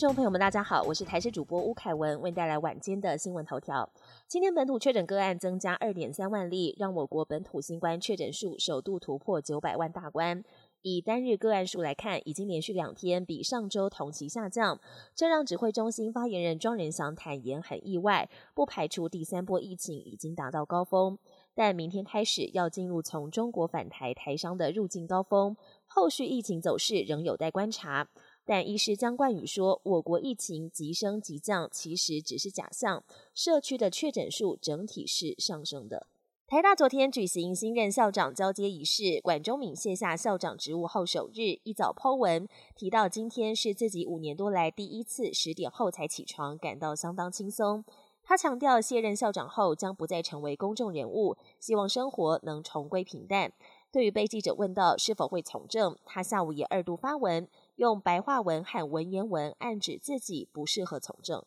众朋友们，大家好，我是台视主播吴凯文，为您带来晚间的新闻头条。今天本土确诊个案增加二点三万例，让我国本土新冠确诊数首度突破九百万大关。以单日个案数来看，已经连续两天比上周同期下降，这让指挥中心发言人庄仁祥坦言很意外，不排除第三波疫情已经达到高峰，但明天开始要进入从中国返台台商的入境高峰，后续疫情走势仍有待观察。但医师江冠宇说，我国疫情急升急降其实只是假象，社区的确诊数整体是上升的。台大昨天举行新任校长交接仪式，管中敏卸下校长职务后首日，一早剖文提到今天是自己五年多来第一次十点后才起床，感到相当轻松。他强调卸任校长后将不再成为公众人物，希望生活能重归平淡。对于被记者问到是否会从政，他下午也二度发文。用白话文和文言文暗指自己不适合从政。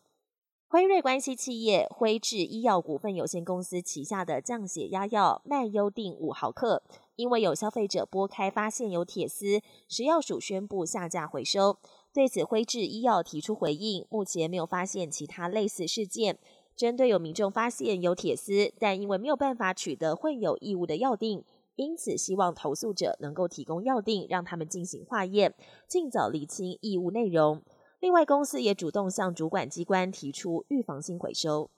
辉瑞关系企业辉智医药股份有限公司旗下的降血压药麦优定五毫克，因为有消费者拨开发现有铁丝，食药署宣布下架回收。对此，辉智医药提出回应，目前没有发现其他类似事件。针对有民众发现有铁丝，但因为没有办法取得混有异物的药定。因此，希望投诉者能够提供药定，让他们进行化验，尽早厘清异物内容。另外，公司也主动向主管机关提出预防性回收。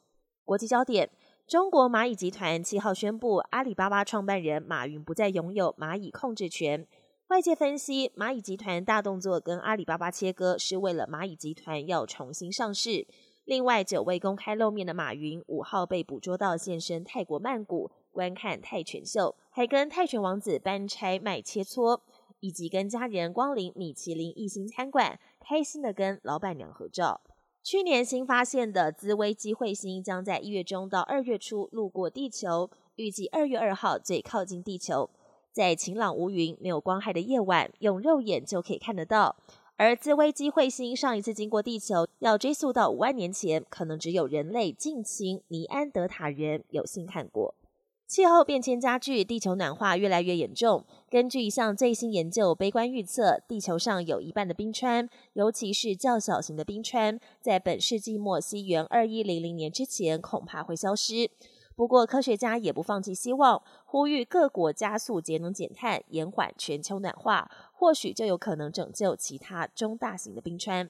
国际焦点：中国蚂蚁集团七号宣布，阿里巴巴创办人马云不再拥有蚂蚁控制权。外界分析，蚂蚁集团大动作跟阿里巴巴切割，是为了蚂蚁集团要重新上市。另外，久未公开露面的马云五号被捕捉到现身泰国曼谷。观看泰拳秀，还跟泰拳王子搬拆卖切磋，以及跟家人光临米其林一星餐馆，开心的跟老板娘合照。去年新发现的兹威基彗星将在一月中到二月初路过地球，预计二月二号最靠近地球，在晴朗无云、没有光害的夜晚，用肉眼就可以看得到。而兹威基彗星上一次经过地球，要追溯到五万年前，可能只有人类近亲尼安德塔人有幸看过。气候变迁加剧，地球暖化越来越严重。根据一项最新研究，悲观预测，地球上有一半的冰川，尤其是较小型的冰川，在本世纪末西元二一零零年之前，恐怕会消失。不过，科学家也不放弃希望，呼吁各国加速节能减碳，延缓全球暖化，或许就有可能拯救其他中大型的冰川。